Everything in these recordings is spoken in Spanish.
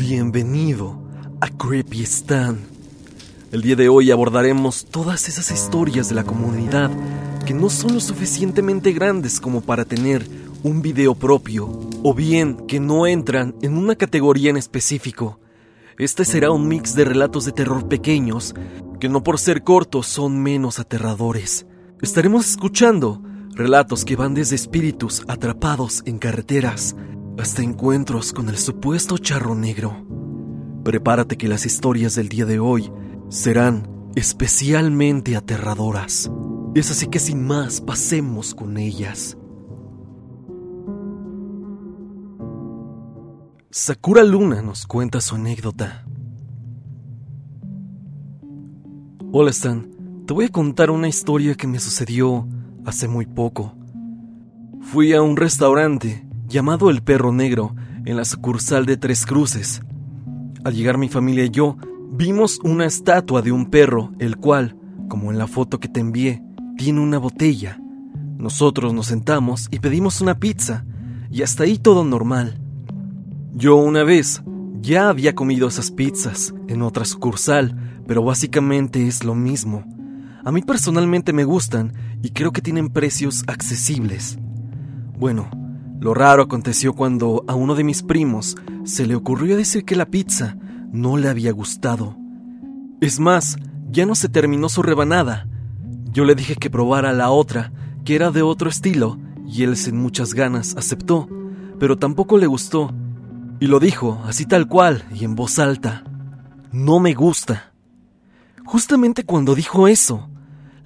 Bienvenido a Creepy Stan. El día de hoy abordaremos todas esas historias de la comunidad que no son lo suficientemente grandes como para tener un video propio, o bien que no entran en una categoría en específico. Este será un mix de relatos de terror pequeños que no por ser cortos son menos aterradores. Estaremos escuchando relatos que van desde espíritus atrapados en carreteras hasta encuentros con el supuesto charro negro. Prepárate que las historias del día de hoy serán especialmente aterradoras. Es así que sin más, pasemos con ellas. Sakura Luna nos cuenta su anécdota. Hola Stan, te voy a contar una historia que me sucedió hace muy poco. Fui a un restaurante llamado El Perro Negro en la sucursal de Tres Cruces. Al llegar mi familia y yo, vimos una estatua de un perro, el cual, como en la foto que te envié, tiene una botella. Nosotros nos sentamos y pedimos una pizza, y hasta ahí todo normal. Yo una vez ya había comido esas pizzas en otra sucursal, pero básicamente es lo mismo. A mí personalmente me gustan y creo que tienen precios accesibles. Bueno, lo raro aconteció cuando a uno de mis primos se le ocurrió decir que la pizza no le había gustado. Es más, ya no se terminó su rebanada. Yo le dije que probara la otra, que era de otro estilo, y él sin muchas ganas aceptó, pero tampoco le gustó. Y lo dijo, así tal cual, y en voz alta. No me gusta. Justamente cuando dijo eso,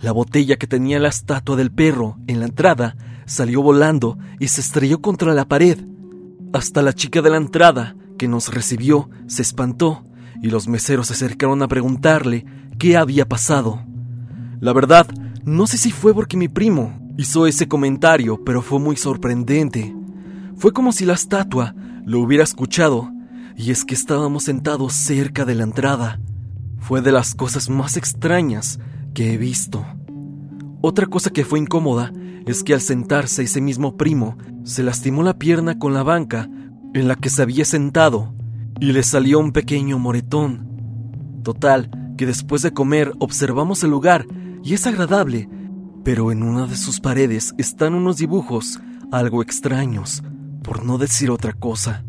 la botella que tenía la estatua del perro en la entrada salió volando y se estrelló contra la pared. Hasta la chica de la entrada, que nos recibió, se espantó y los meseros se acercaron a preguntarle qué había pasado. La verdad, no sé si fue porque mi primo hizo ese comentario, pero fue muy sorprendente. Fue como si la estatua lo hubiera escuchado, y es que estábamos sentados cerca de la entrada. Fue de las cosas más extrañas que he visto. Otra cosa que fue incómoda es que al sentarse ese mismo primo se lastimó la pierna con la banca en la que se había sentado y le salió un pequeño moretón. Total, que después de comer observamos el lugar y es agradable, pero en una de sus paredes están unos dibujos algo extraños, por no decir otra cosa,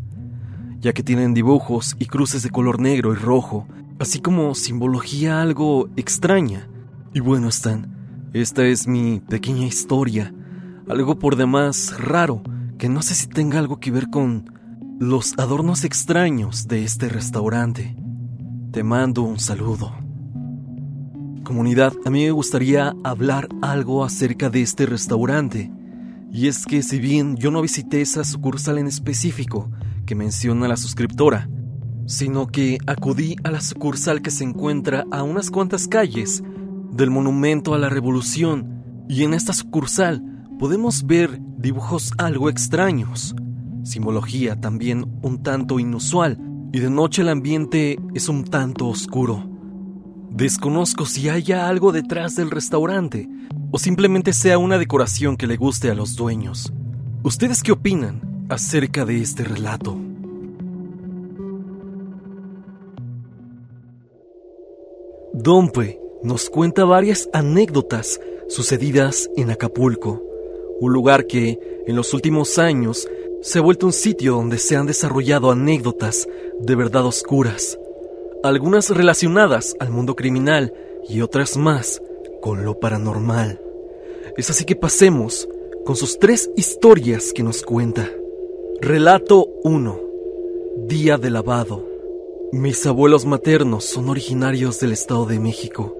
ya que tienen dibujos y cruces de color negro y rojo, así como simbología algo extraña. Y bueno, están, esta es mi pequeña historia, algo por demás raro, que no sé si tenga algo que ver con los adornos extraños de este restaurante. Te mando un saludo. Comunidad, a mí me gustaría hablar algo acerca de este restaurante. Y es que si bien yo no visité esa sucursal en específico que menciona la suscriptora, sino que acudí a la sucursal que se encuentra a unas cuantas calles del Monumento a la Revolución y en esta sucursal podemos ver dibujos algo extraños, simbología también un tanto inusual y de noche el ambiente es un tanto oscuro. Desconozco si haya algo detrás del restaurante o simplemente sea una decoración que le guste a los dueños. ¿Ustedes qué opinan acerca de este relato? Dompe nos cuenta varias anécdotas sucedidas en Acapulco, un lugar que en los últimos años se ha vuelto un sitio donde se han desarrollado anécdotas de verdad oscuras, algunas relacionadas al mundo criminal y otras más con lo paranormal. Es así que pasemos con sus tres historias que nos cuenta. Relato 1. Día de lavado. Mis abuelos maternos son originarios del Estado de México.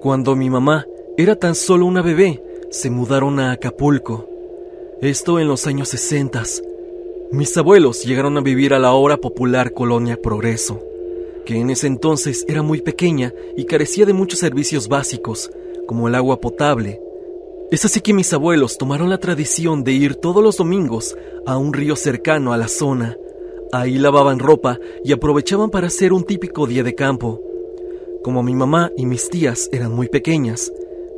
Cuando mi mamá era tan solo una bebé, se mudaron a Acapulco. Esto en los años 60. Mis abuelos llegaron a vivir a la ahora popular colonia Progreso, que en ese entonces era muy pequeña y carecía de muchos servicios básicos, como el agua potable. Es así que mis abuelos tomaron la tradición de ir todos los domingos a un río cercano a la zona. Ahí lavaban ropa y aprovechaban para hacer un típico día de campo. Como mi mamá y mis tías eran muy pequeñas,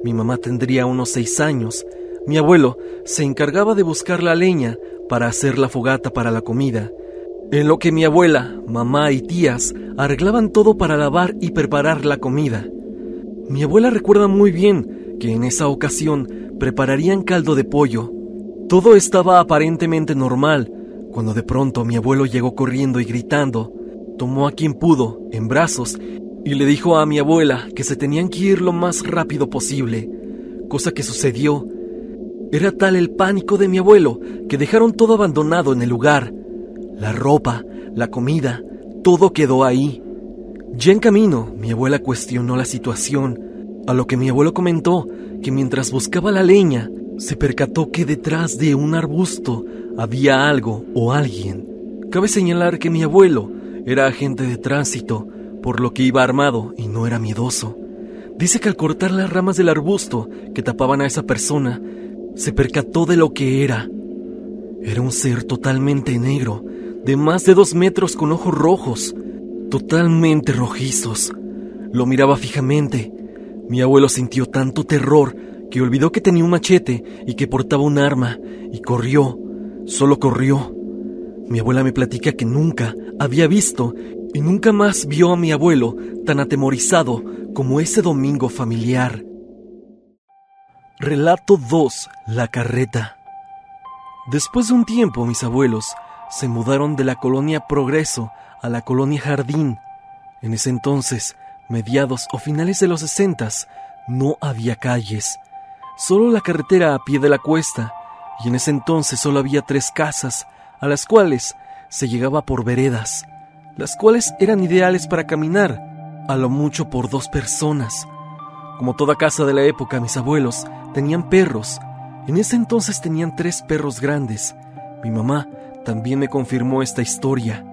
mi mamá tendría unos seis años, mi abuelo se encargaba de buscar la leña para hacer la fogata para la comida, En lo que mi abuela, mamá y tías arreglaban todo para lavar y preparar la comida. Mi abuela recuerda muy bien que en esa ocasión prepararían caldo de pollo. Todo estaba aparentemente normal, cuando de pronto mi abuelo llegó corriendo y gritando, tomó a quien pudo en brazos y le dijo a mi abuela que se tenían que ir lo más rápido posible, cosa que sucedió. Era tal el pánico de mi abuelo que dejaron todo abandonado en el lugar. La ropa, la comida, todo quedó ahí. Ya en camino, mi abuela cuestionó la situación, a lo que mi abuelo comentó que mientras buscaba la leña, se percató que detrás de un arbusto había algo o alguien. Cabe señalar que mi abuelo era agente de tránsito, por lo que iba armado y no era miedoso. Dice que al cortar las ramas del arbusto que tapaban a esa persona, se percató de lo que era. Era un ser totalmente negro, de más de dos metros con ojos rojos, totalmente rojizos. Lo miraba fijamente. Mi abuelo sintió tanto terror que olvidó que tenía un machete y que portaba un arma y corrió, solo corrió. Mi abuela me platica que nunca había visto y nunca más vio a mi abuelo tan atemorizado como ese domingo familiar. Relato 2. La carreta. Después de un tiempo mis abuelos se mudaron de la colonia Progreso a la colonia Jardín. En ese entonces, mediados o finales de los sesentas, no había calles, solo la carretera a pie de la cuesta, y en ese entonces solo había tres casas, a las cuales se llegaba por veredas, las cuales eran ideales para caminar, a lo mucho por dos personas. Como toda casa de la época, mis abuelos tenían perros. En ese entonces tenían tres perros grandes. Mi mamá también me confirmó esta historia.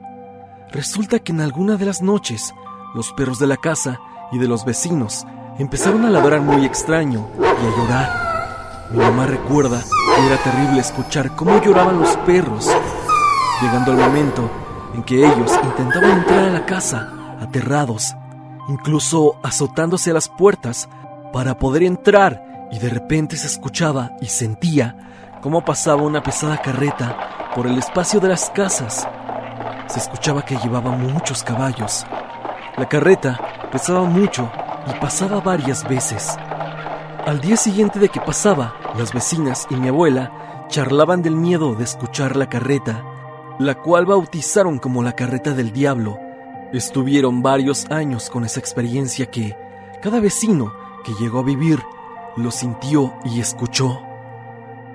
Resulta que en alguna de las noches, los perros de la casa y de los vecinos empezaron a ladrar muy extraño y a llorar. Mi mamá recuerda que era terrible escuchar cómo lloraban los perros, llegando el momento en que ellos intentaban entrar a la casa, aterrados, incluso azotándose a las puertas para poder entrar y de repente se escuchaba y sentía cómo pasaba una pesada carreta por el espacio de las casas. Se escuchaba que llevaba muchos caballos. La carreta pesaba mucho y pasaba varias veces. Al día siguiente de que pasaba, las vecinas y mi abuela charlaban del miedo de escuchar la carreta, la cual bautizaron como la carreta del diablo. Estuvieron varios años con esa experiencia que cada vecino que llegó a vivir lo sintió y escuchó.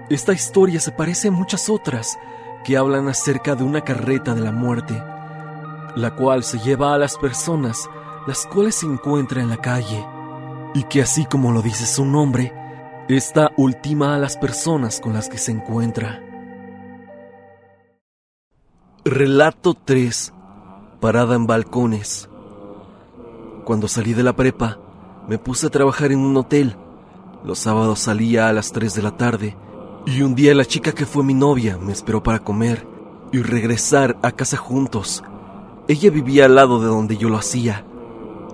Esta historia se parece a muchas otras que hablan acerca de una carreta de la muerte, la cual se lleva a las personas las cuales se encuentra en la calle, y que así como lo dice su nombre, esta ultima a las personas con las que se encuentra. Relato 3. Parada en balcones. Cuando salí de la prepa, me puse a trabajar en un hotel. Los sábados salía a las 3 de la tarde y un día la chica que fue mi novia me esperó para comer y regresar a casa juntos. Ella vivía al lado de donde yo lo hacía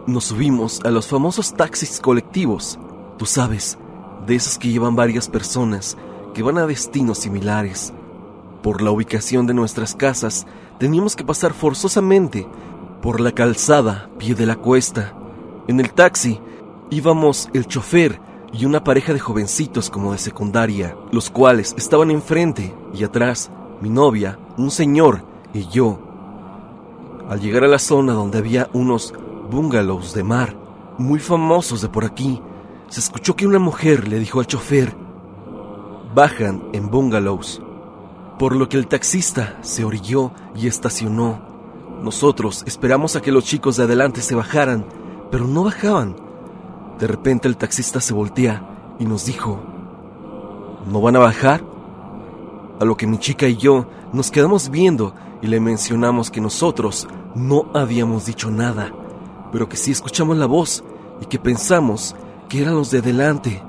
nos subimos a los famosos taxis colectivos, tú sabes, de esos que llevan varias personas que van a destinos similares. Por la ubicación de nuestras casas, teníamos que pasar forzosamente por la calzada, pie de la cuesta. En el taxi íbamos el chofer y una pareja de jovencitos como de secundaria, los cuales estaban enfrente y atrás mi novia, un señor y yo. Al llegar a la zona donde había unos bungalows de mar, muy famosos de por aquí, se escuchó que una mujer le dijo al chofer, bajan en bungalows, por lo que el taxista se orilló y estacionó. Nosotros esperamos a que los chicos de adelante se bajaran, pero no bajaban. De repente el taxista se voltea y nos dijo, ¿no van a bajar? A lo que mi chica y yo nos quedamos viendo y le mencionamos que nosotros no habíamos dicho nada pero que sí escuchamos la voz y que pensamos que eran los de delante.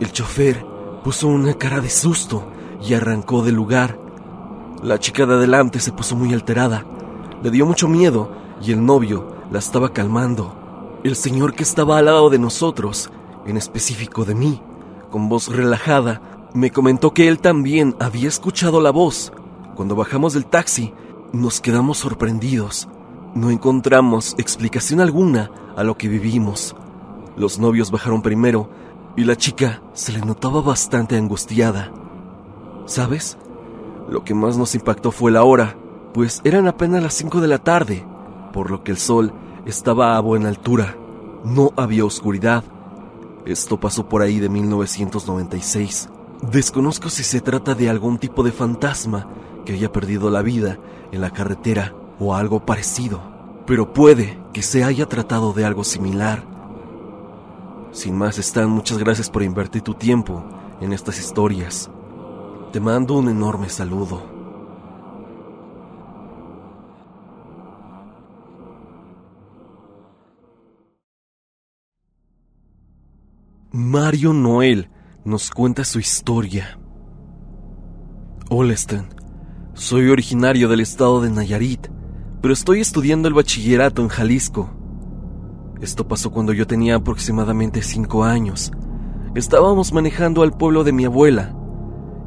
El chofer puso una cara de susto y arrancó del lugar. La chica de adelante se puso muy alterada, le dio mucho miedo y el novio la estaba calmando. El señor que estaba al lado de nosotros, en específico de mí, con voz relajada, me comentó que él también había escuchado la voz. Cuando bajamos del taxi, Nos quedamos sorprendidos. No encontramos explicación alguna a lo que vivimos. Los novios bajaron primero y la chica se le notaba bastante angustiada. ¿Sabes? Lo que más nos impactó fue la hora, pues eran apenas las 5 de la tarde, por lo que el sol estaba a buena altura. No había oscuridad. Esto pasó por ahí de 1996. Desconozco si se trata de algún tipo de fantasma que haya perdido la vida en la carretera o algo parecido, pero puede que se haya tratado de algo similar. Sin más, Stan, muchas gracias por invertir tu tiempo en estas historias. Te mando un enorme saludo. Mario Noel nos cuenta su historia. Hola Stan, soy originario del estado de Nayarit, pero estoy estudiando el bachillerato en Jalisco. Esto pasó cuando yo tenía aproximadamente cinco años. Estábamos manejando al pueblo de mi abuela,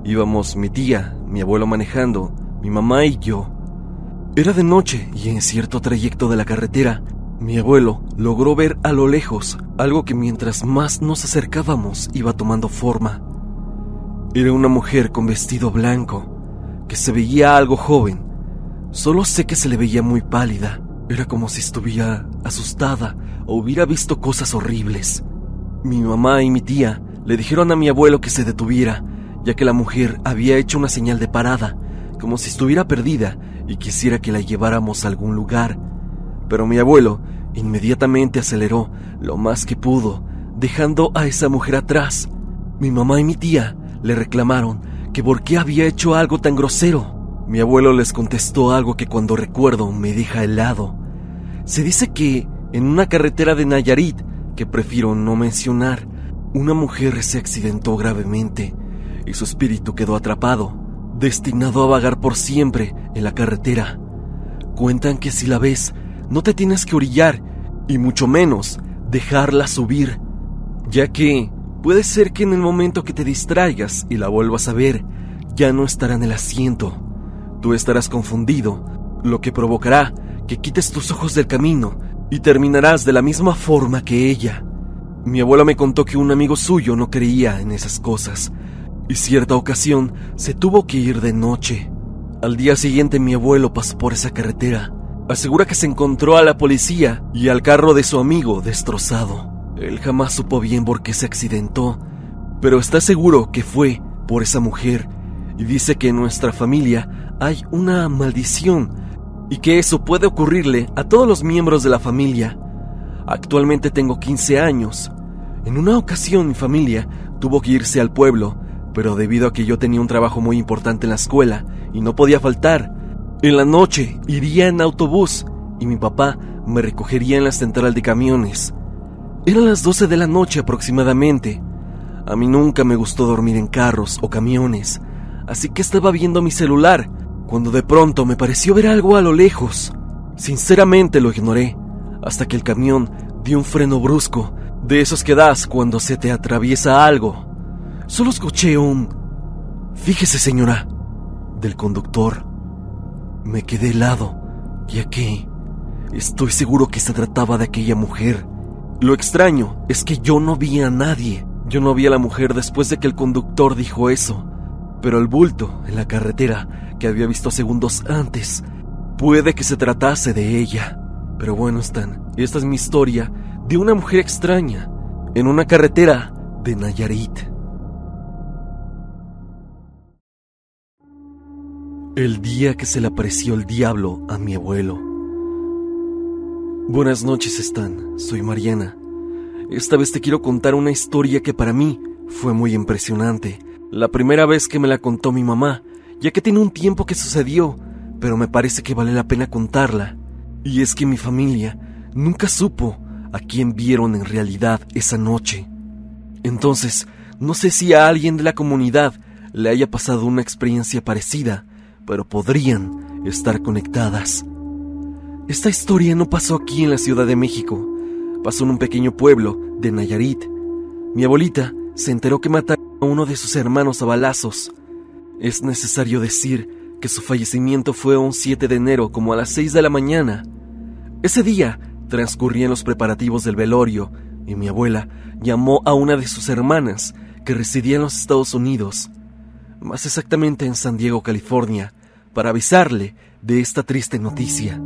Íbamos mi tía, mi abuelo manejando, mi mamá y yo. Era de noche y en cierto trayecto de la carretera, mi abuelo logró ver a lo lejos algo que mientras más nos acercábamos iba tomando forma. Era una mujer con vestido blanco, que se veía algo joven. Solo sé que se le veía muy pálida. Era como si estuviera asustada o hubiera visto cosas horribles. Mi mamá y mi tía le dijeron a mi abuelo que se detuviera ya que la mujer había hecho una señal de parada, como si estuviera perdida y quisiera que la lleváramos a algún lugar. Pero mi abuelo inmediatamente aceleró lo más que pudo, dejando a esa mujer atrás. Mi mamá y mi tía le reclamaron que por qué había hecho algo tan grosero. Mi abuelo les contestó algo que cuando recuerdo me deja helado. Se dice que en una carretera de Nayarit, que prefiero no mencionar, una mujer se accidentó gravemente y su espíritu quedó atrapado, destinado a vagar por siempre en la carretera. Cuentan que si la ves, no te tienes que orillar y mucho menos dejarla subir, ya que puede ser que en el momento que te distraigas y la vuelvas a ver, ya no estará en el asiento. Tú estarás confundido, lo que provocará que quites tus ojos del camino y terminarás de la misma forma que ella. Mi abuelo me contó que un amigo suyo no creía en esas cosas, y cierta ocasión se tuvo que ir de noche. Al día siguiente mi abuelo pasó por esa carretera. Asegura que se encontró a la policía y al carro de su amigo destrozado. Él jamás supo bien por qué se accidentó, pero está seguro que fue por esa mujer y dice que en nuestra familia hay una maldición y que eso puede ocurrirle a todos los miembros de la familia. Actualmente tengo 15 años. En una ocasión mi familia tuvo que irse al pueblo pero debido a que yo tenía un trabajo muy importante en la escuela y no podía faltar, en la noche iría en autobús y mi papá me recogería en la central de camiones. Eran las 12 de la noche aproximadamente. A mí nunca me gustó dormir en carros o camiones, así que estaba viendo mi celular cuando de pronto me pareció ver algo a lo lejos. Sinceramente lo ignoré, hasta que el camión dio un freno brusco, de esos que das cuando se te atraviesa algo. Solo escuché un... Fíjese, señora, del conductor. Me quedé helado, ya que estoy seguro que se trataba de aquella mujer. Lo extraño es que yo no vi a nadie. Yo no vi a la mujer después de que el conductor dijo eso. Pero el bulto en la carretera que había visto segundos antes, puede que se tratase de ella. Pero bueno, Stan, esta es mi historia de una mujer extraña en una carretera de Nayarit. El día que se le apareció el diablo a mi abuelo. Buenas noches, Stan. Soy Mariana. Esta vez te quiero contar una historia que para mí fue muy impresionante. La primera vez que me la contó mi mamá, ya que tiene un tiempo que sucedió, pero me parece que vale la pena contarla. Y es que mi familia nunca supo a quién vieron en realidad esa noche. Entonces, no sé si a alguien de la comunidad le haya pasado una experiencia parecida, pero podrían estar conectadas. Esta historia no pasó aquí en la Ciudad de México, pasó en un pequeño pueblo de Nayarit. Mi abuelita se enteró que mataron a uno de sus hermanos a balazos. Es necesario decir que su fallecimiento fue un 7 de enero como a las 6 de la mañana. Ese día transcurrían los preparativos del velorio y mi abuela llamó a una de sus hermanas que residía en los Estados Unidos, más exactamente en San Diego, California, para avisarle de esta triste noticia.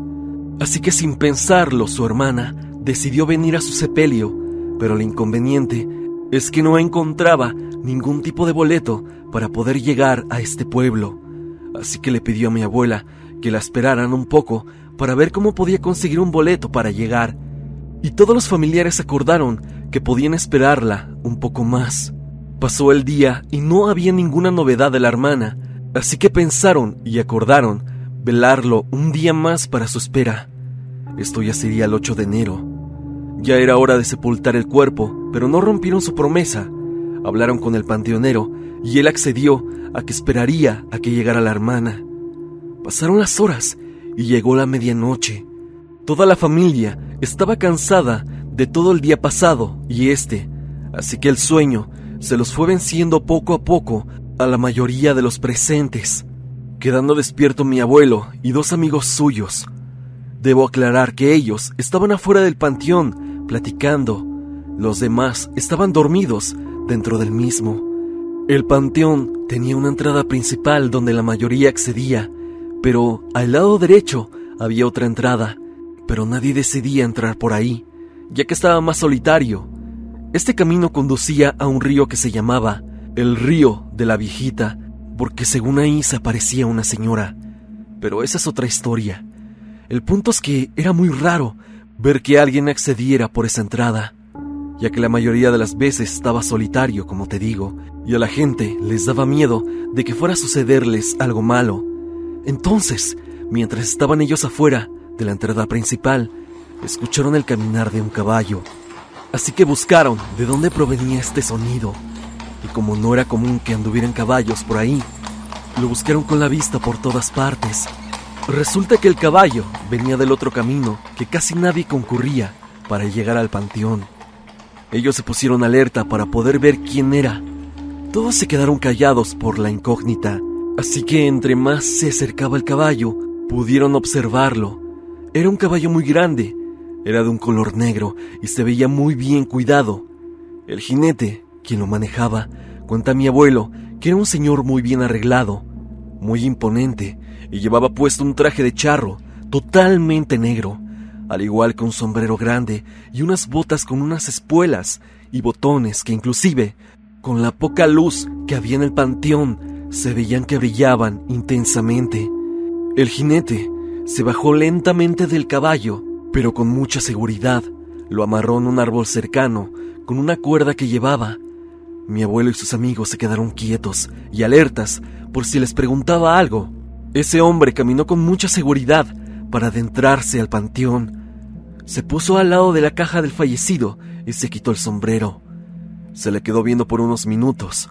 Así que sin pensarlo, su hermana decidió venir a su sepelio, pero el inconveniente es que no encontraba ningún tipo de boleto para poder llegar a este pueblo. Así que le pidió a mi abuela que la esperaran un poco para ver cómo podía conseguir un boleto para llegar. Y todos los familiares acordaron que podían esperarla un poco más. Pasó el día y no había ninguna novedad de la hermana, así que pensaron y acordaron velarlo un día más para su espera. Esto ya sería el 8 de enero. Ya era hora de sepultar el cuerpo, pero no rompieron su promesa. Hablaron con el panteonero y él accedió a que esperaría a que llegara la hermana. Pasaron las horas y llegó la medianoche. Toda la familia estaba cansada de todo el día pasado y este, así que el sueño se los fue venciendo poco a poco a la mayoría de los presentes, quedando despierto mi abuelo y dos amigos suyos. Debo aclarar que ellos estaban afuera del panteón, platicando. Los demás estaban dormidos dentro del mismo. El panteón tenía una entrada principal donde la mayoría accedía, pero al lado derecho había otra entrada, pero nadie decidía entrar por ahí, ya que estaba más solitario. Este camino conducía a un río que se llamaba el río de la viejita, porque según ahí se aparecía una señora. Pero esa es otra historia. El punto es que era muy raro ver que alguien accediera por esa entrada, ya que la mayoría de las veces estaba solitario, como te digo, y a la gente les daba miedo de que fuera a sucederles algo malo. Entonces, mientras estaban ellos afuera de la entrada principal, escucharon el caminar de un caballo Así que buscaron de dónde provenía este sonido. Y como no era común que anduvieran caballos por ahí, lo buscaron con la vista por todas partes. Resulta que el caballo venía del otro camino que casi nadie concurría para llegar al panteón. Ellos se pusieron alerta para poder ver quién era. Todos se quedaron callados por la incógnita, así que entre más se acercaba el caballo, pudieron observarlo. Era un caballo muy grande, era de un color negro y se veía muy bien cuidado. El jinete, quien lo manejaba, cuenta a mi abuelo que era un señor muy bien arreglado, muy imponente, y llevaba puesto un traje de charro, totalmente negro, al igual que un sombrero grande y unas botas con unas espuelas y botones que inclusive, con la poca luz que había en el panteón, se veían que brillaban intensamente. El jinete se bajó lentamente del caballo pero con mucha seguridad lo amarró en un árbol cercano con una cuerda que llevaba. Mi abuelo y sus amigos se quedaron quietos y alertas por si les preguntaba algo. Ese hombre caminó con mucha seguridad para adentrarse al panteón. Se puso al lado de la caja del fallecido y se quitó el sombrero. Se le quedó viendo por unos minutos.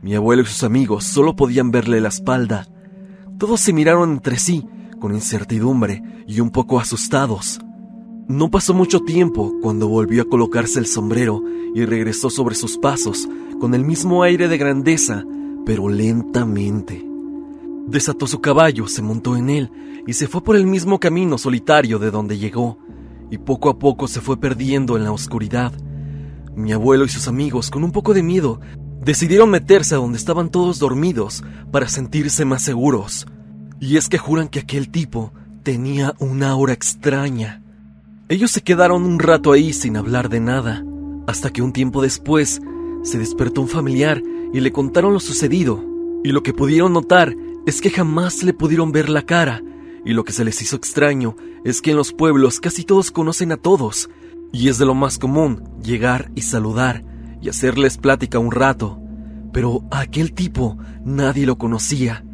Mi abuelo y sus amigos solo podían verle la espalda. Todos se miraron entre sí con incertidumbre y un poco asustados. No pasó mucho tiempo cuando volvió a colocarse el sombrero y regresó sobre sus pasos con el mismo aire de grandeza, pero lentamente. Desató su caballo, se montó en él y se fue por el mismo camino solitario de donde llegó, y poco a poco se fue perdiendo en la oscuridad. Mi abuelo y sus amigos, con un poco de miedo, decidieron meterse a donde estaban todos dormidos para sentirse más seguros. Y es que juran que aquel tipo tenía una aura extraña ellos se quedaron un rato ahí sin hablar de nada, hasta que un tiempo después se despertó un familiar y le contaron lo sucedido, y lo que pudieron notar es que jamás le pudieron ver la cara, y lo que se les hizo extraño es que en los pueblos casi todos conocen a todos, y es de lo más común llegar y saludar y hacerles plática un rato, pero a aquel tipo nadie lo conocía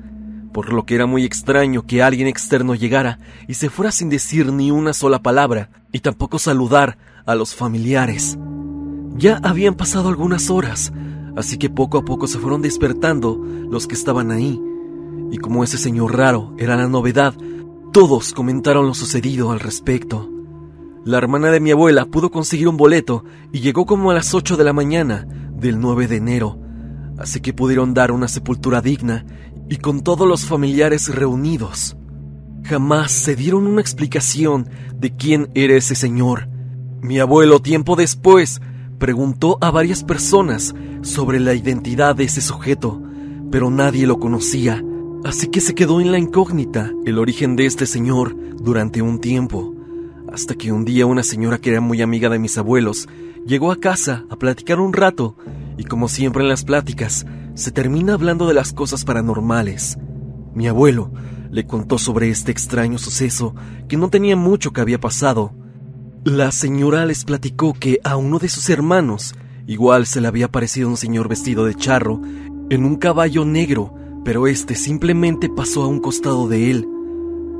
por lo que era muy extraño que alguien externo llegara y se fuera sin decir ni una sola palabra y tampoco saludar a los familiares. Ya habían pasado algunas horas, así que poco a poco se fueron despertando los que estaban ahí. Y como ese señor raro era la novedad, todos comentaron lo sucedido al respecto. La hermana de mi abuela pudo conseguir un boleto y llegó como a las 8 de la mañana del 9 de enero. así que pudieron dar una sepultura digna y con todos los familiares reunidos. Jamás se dieron una explicación de quién era ese señor. Mi abuelo tiempo después preguntó a varias personas sobre la identidad de ese sujeto, pero nadie lo conocía, así que se quedó en la incógnita el origen de este señor durante un tiempo, hasta que un día una señora que era muy amiga de mis abuelos llegó a casa a platicar un rato y como siempre en las pláticas, se termina hablando de las cosas paranormales. Mi abuelo le contó sobre este extraño suceso que no tenía mucho que había pasado. La señora les platicó que a uno de sus hermanos igual se le había aparecido un señor vestido de charro en un caballo negro, pero este simplemente pasó a un costado de él.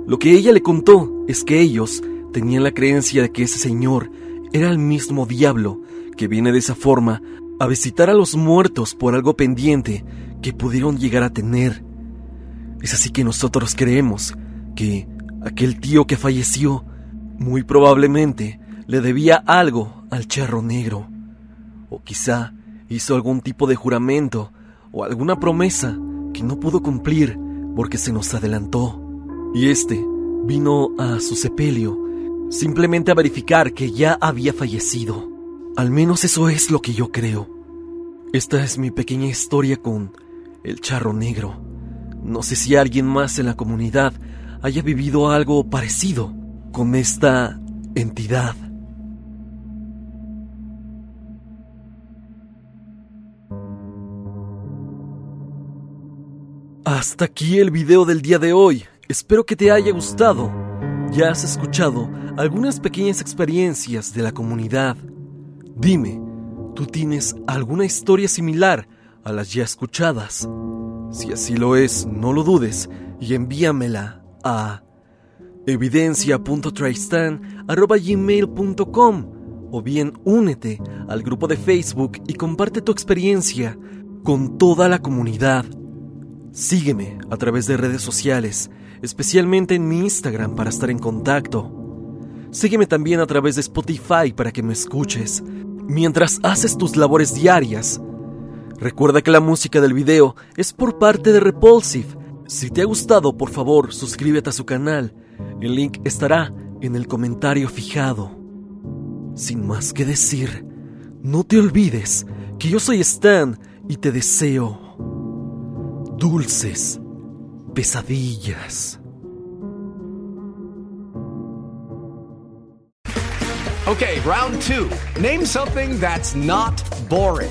Lo que ella le contó es que ellos tenían la creencia de que ese señor era el mismo diablo que viene de esa forma a visitar a los muertos por algo pendiente que pudieron llegar a tener. Es así que nosotros creemos que aquel tío que falleció muy probablemente le debía algo al charro negro. O quizá hizo algún tipo de juramento o alguna promesa que no pudo cumplir porque se nos adelantó. Y este vino a su sepelio simplemente a verificar que ya había fallecido. Al menos eso es lo que yo creo. Esta es mi pequeña historia con el charro negro. No sé si alguien más en la comunidad haya vivido algo parecido con esta entidad. Hasta aquí el video del día de hoy. Espero que te haya gustado. Ya has escuchado algunas pequeñas experiencias de la comunidad. Dime, ¿tú tienes alguna historia similar a las ya escuchadas? Si así lo es, no lo dudes y envíamela a evidencia.tristan.gmail.com o bien únete al grupo de Facebook y comparte tu experiencia con toda la comunidad. Sígueme a través de redes sociales, especialmente en mi Instagram para estar en contacto. Sígueme también a través de Spotify para que me escuches mientras haces tus labores diarias. Recuerda que la música del video es por parte de Repulsive. Si te ha gustado, por favor, suscríbete a su canal. El link estará en el comentario fijado. Sin más que decir, no te olvides que yo soy Stan y te deseo dulces pesadillas. Okay, round two. Name something that's not boring.